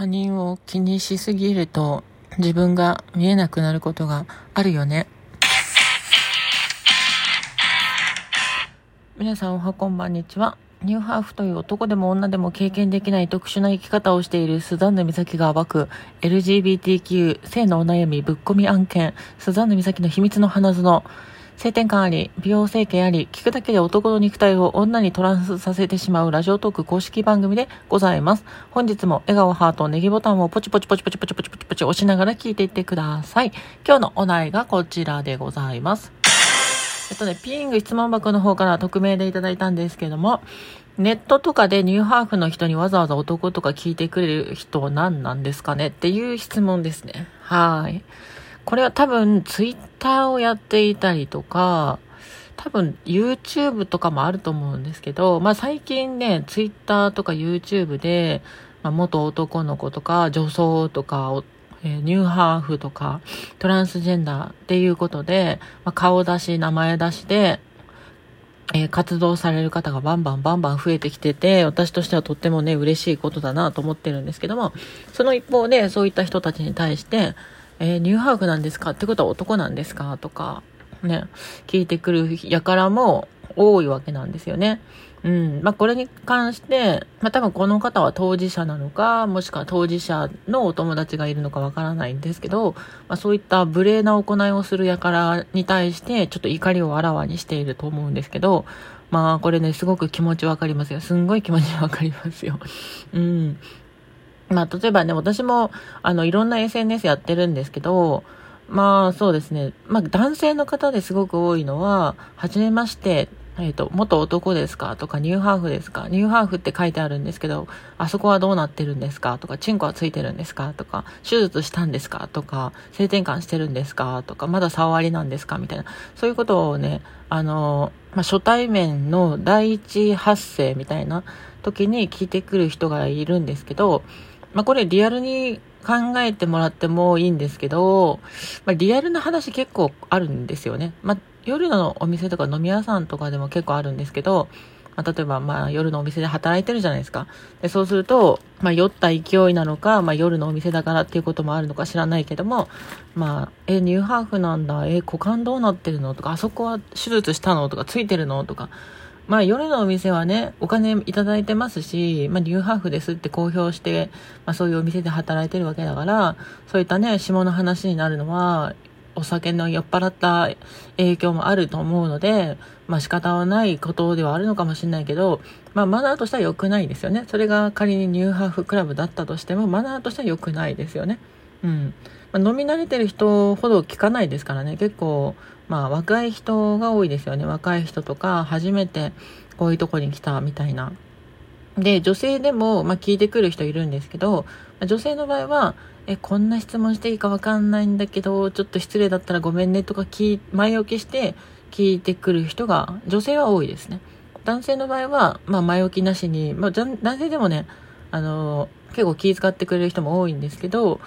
他人を気にしすぎると自分が見えなくなることがあるよね。皆さんおはこんばんにちは。ニューハーフという男でも女でも経験できない特殊な生き方をしているスザンヌ美咲が暴く LGBTQ 性のお悩みぶっ込み案件スザンヌ美咲の秘密の花園性転換あり、美容整形あり、聞くだけで男の肉体を女にトランスさせてしまうラジオトーク公式番組でございます。本日も笑顔ハートネギボタンをポチポチポチポチポチポチポチポチ押しながら聞いていってください。今日のお題がこちらでございます。えっとね、ピーング質問箱の方から匿名でいただいたんですけども、ネットとかでニューハーフの人にわざわざ男とか聞いてくれる人は何なんですかねっていう質問ですね。はい。これは多分ツイッターをやっていたりとか、多分 YouTube とかもあると思うんですけど、まあ最近ね、ツイッターとか YouTube で、まあ、元男の子とか女装とか、え、ニューハーフとかトランスジェンダーっていうことで、まあ、顔出し、名前出しで、えー、活動される方がバンバンバンバン増えてきてて、私としてはとってもね、嬉しいことだなと思ってるんですけども、その一方でそういった人たちに対して、えー、ニューハーフなんですか？ってことは男なんですか？とか、ね、聞いてくるやからも多いわけなんですよね。うん。まあ、これに関して、まあ、多分この方は当事者なのか、もしくは当事者のお友達がいるのかわからないんですけど、まあ、そういった無礼な行いをする輩に対して、ちょっと怒りをあらわにしていると思うんですけど、まあ、これね、すごく気持ちわかりますよ。すんごい気持ちわかりますよ。うん。まあ、例えばね、私も、あの、いろんな SNS やってるんですけど、まあ、そうですね。まあ、男性の方ですごく多いのは、はじめまして、えっ、ー、と、元男ですか？とか、ニューハーフですか？ニューハーフって書いてあるんですけど、あそこはどうなってるんですか？とか、チンコはついてるんですか？とか、手術したんですか？とか、性転換してるんですか？とか、まだ触りなんですか？みたいな。そういうことをね、あの、まあ、初対面の第一発声みたいな時に聞いてくる人がいるんですけど、まあ、これリアルに考えてもらってもいいんですけど、まあ、リアルな話結構あるんですよね。まあ、夜のお店とか飲み屋さんとかでも結構あるんですけど、まあ、例えば、まあ、夜のお店で働いてるじゃないですか。で、そうすると、まあ、酔った勢いなのか、まあ、夜のお店だからっていうこともあるのか知らないけども、まあ、え、ニューハーフなんだ、え、股間どうなってるの？とか、あそこは手術したの？とか、ついてるの？とか、まあ夜のお店はね、お金いただいてますし、まあニューハーフですって公表して、まあそういうお店で働いてるわけだから、そういったね、下の話になるのは、お酒の酔っ払った影響もあると思うので、まあ仕方はないことではあるのかもしれないけど、まあマナーとしては良くないですよね。それが仮にニューハーフクラブだったとしても、マナーとしては良くないですよね。うん。まあ、飲み慣れてる人ほど聞かないですからね。結構、まあ若い人が多いですよね。若い人とか、初めてこういうとこに来たみたいな。で、女性でも、まあ、聞いてくる人いるんですけど、女性の場合は、え、こんな質問していいかわかんないんだけど、ちょっと失礼だったらごめんねとか聞前置きして聞いてくる人が、女性は多いですね。男性の場合は、まあ、前置きなしに、まあ、男性でもね、あの、結構気遣ってくれる人も多いんですけど、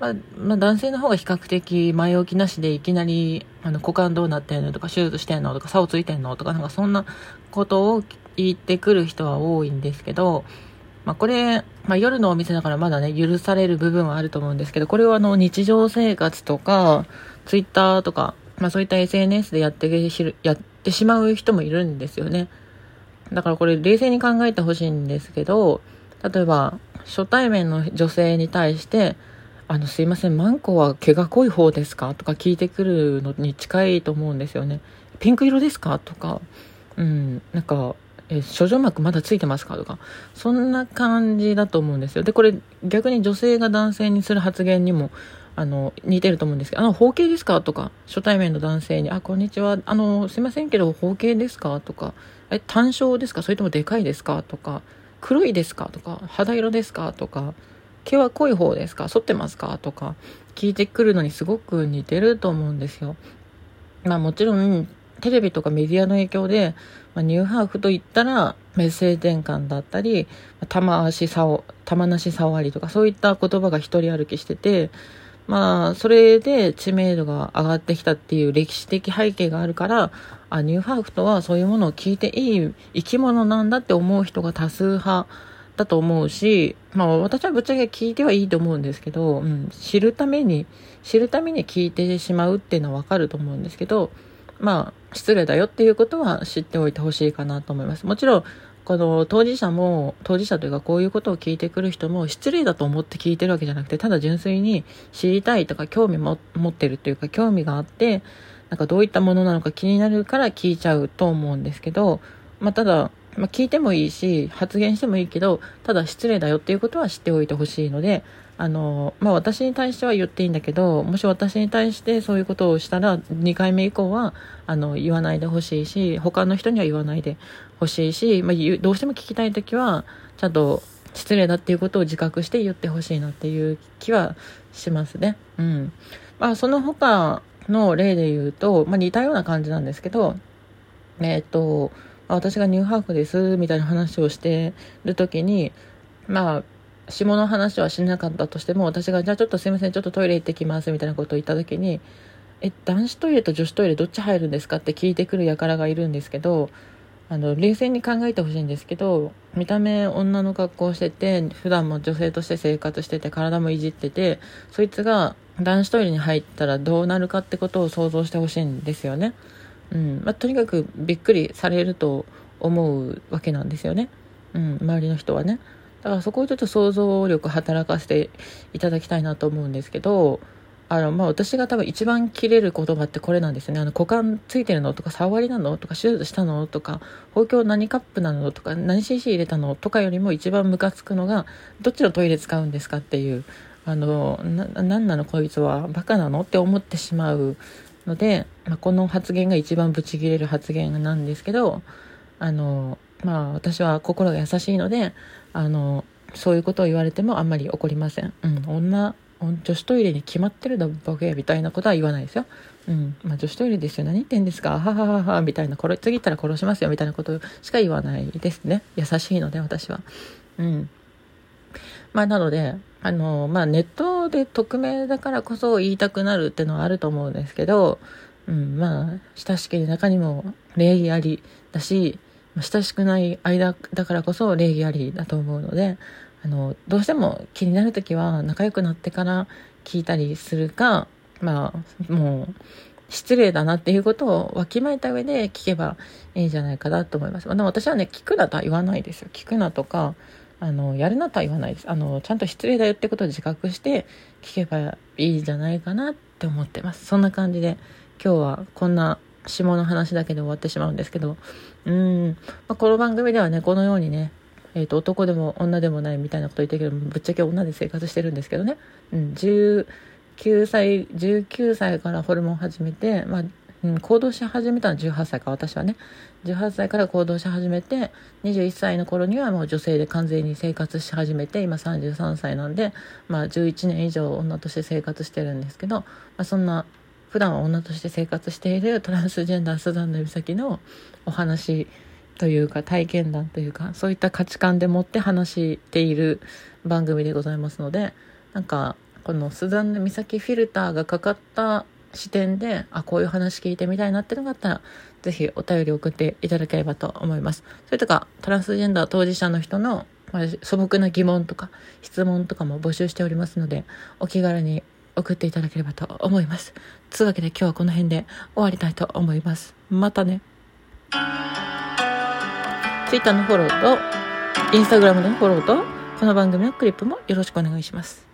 まあ、まあ、男性の方が比較的前置きなしでいきなり、あの、股間どうなってんのとか、手術してんのとか、竿ついてんのとか、なんかそんなことを言ってくる人は多いんですけど、まあ、これ、まあ、夜のお店だからまだね、許される部分はあると思うんですけど、これはあの、日常生活とか、ツイッターとか、まあ、そういった SNS でやってやってしまう人もいるんですよね。だからこれ冷静に考えてほしいんですけど、例えば、初対面の女性に対して、あの、すいません、マンコは毛が濃い方ですか？とか聞いてくるのに近いと思うんですよね。ピンク色ですか？とか、うん、なんか、え、諸女膜まだついてますか？とか、そんな感じだと思うんですよ。で、これ逆に女性が男性にする発言にも、あの、似てると思うんですけど、あの、包茎ですか？とか、初対面の男性に、あ、こんにちは、あの、すいませんけど、包茎ですか？とか、え、単焦ですか？それともでかいですか？とか、黒いですか？とか、肌色ですか？とか、毛は濃い方ですか？剃ってますか？とか聞いてくるのにすごく似てると思うんですよ。まあもちろんテレビとかメディアの影響で、まあ、ニューハーフといったらメッセージ転換だったり玉足さお玉なし触りとかそういった言葉が一人歩きしててまあそれで知名度が上がってきたっていう歴史的背景があるからあニューハーフとはそういうものを聞いていい生き物なんだって思う人が多数派だと思うし、まあ私はぶっちゃけ聞いてはいいと思うんですけど、うん、知るために、知るために聞いてしまうっていうのはわかると思うんですけど、まあ失礼だよっていうことは知っておいてほしいかなと思います。もちろん、この当事者も、当事者というかこういうことを聞いてくる人も失礼だと思って聞いてるわけじゃなくて、ただ純粋に知りたいとか興味も持ってるというか興味があって、なんかどういったものなのか気になるから聞いちゃうと思うんですけど、まあただ、まあ、聞いてもいいし、発言してもいいけど、ただ失礼だよっていうことは知っておいてほしいので、あの、まあ、私に対しては言っていいんだけど、もし私に対してそういうことをしたら、2回目以降は、あの、言わないでほしいし、他の人には言わないでほしいし、まあ、どうしても聞きたいときは、ちゃんと失礼だっていうことを自覚して言ってほしいなっていう気はしますね。うん。まあ、その他の例で言うと、まあ、似たような感じなんですけど、えっ、と、あ私がニューハーフですみたいな話をしてる時にまあ下の話はしなかったとしても私がじゃあちょっとすいませんちょっとトイレ行ってきますみたいなことを言った時にえ男子トイレと女子トイレどっち入るんですかって聞いてくる輩がいるんですけどあの冷静に考えてほしいんですけど見た目女の格好をしてて普段も女性として生活してて体もいじっててそいつが男子トイレに入ったらどうなるかってことを想像してほしいんですよね。うん。まあ、とにかくびっくりされると思うわけなんですよね、うん、周りの人はね。だからそこをちょっと想像力働かせていただきたいなと思うんですけどあの、まあ、私が多分一番切れる言葉ってこれなんですね。あの、股間ついてるのとか、触りなのとか、手術したのとか、包協何カップなのとか、何 cc 入れたのとかよりも一番ムカつくのが、どっちのトイレ使うんですかっていう、あの、な、ななのこいつは、バカなのって思ってしまうので、まあ、この発言が一番ブチギレる発言なんですけどあのまあ私は心が優しいのであのそういうことを言われてもあんまり怒りません、うん、女女子トイレに決まってるだボケみたいなことは言わないですよ。うん。まあ、女子トイレですよ。何言ってんですか？ははははみたいな、これ、次行ったら殺しますよみたいなことしか言わないですね。優しいので、私は。うん。まあ、なので、あの、まあ、ネットで匿名だからこそ言いたくなるってのはあると思うんですけど、うん、まあ、親しき中にも礼儀ありだし、親しくない間だからこそ礼儀ありだと思うので、あの、どうしても気になるときは仲良くなってから聞いたりするか、まあ、もう、失礼だなっていうことをわきまえた上で聞けばいいんじゃないかなと思います。でも私はね、聞くなとは言わないですよ。聞くなとか、あの、やるなとは言わないです。あの、ちゃんと失礼だよってことを自覚して聞けばいいんじゃないかなって思ってます。そんな感じで今日はこんな下の話だけで終わってしまうんですけど、うん、まあ、この番組ではね、このようにね、えっ、ー、と、男でも女でもないみたいなこと言ってるけど、ぶっちゃけ女で生活してるんですけどね、うん、19歳、19歳からホルモン始めて、まあ、うん、行動し始めたのは18歳か、私はね。18歳から行動し始めて、21歳の頃にはもう女性で完全に生活し始めて、今33歳なんで、まあ11年以上女として生活してるんですけど、まあそんな、普段は女として生活しているトランスジェンダースザンヌ美咲のお話というか体験談というか、そういった価値観でもって話している番組でございますので、なんか、このスザンヌ美咲フィルターがかかった視点で、あ、こういう話聞いてみたいなってのがあったら、ぜひお便り送っていただければと思います。それとか、トランスジェンダー当事者の人の、まあ、素朴な疑問とか質問とかも募集しておりますので、お気軽に送っていただければと思います。つうわけで今日はこの辺で終わりたいと思います。またね。Twitter のフォローと、Instagram のフォローと、この番組のクリップもよろしくお願いします。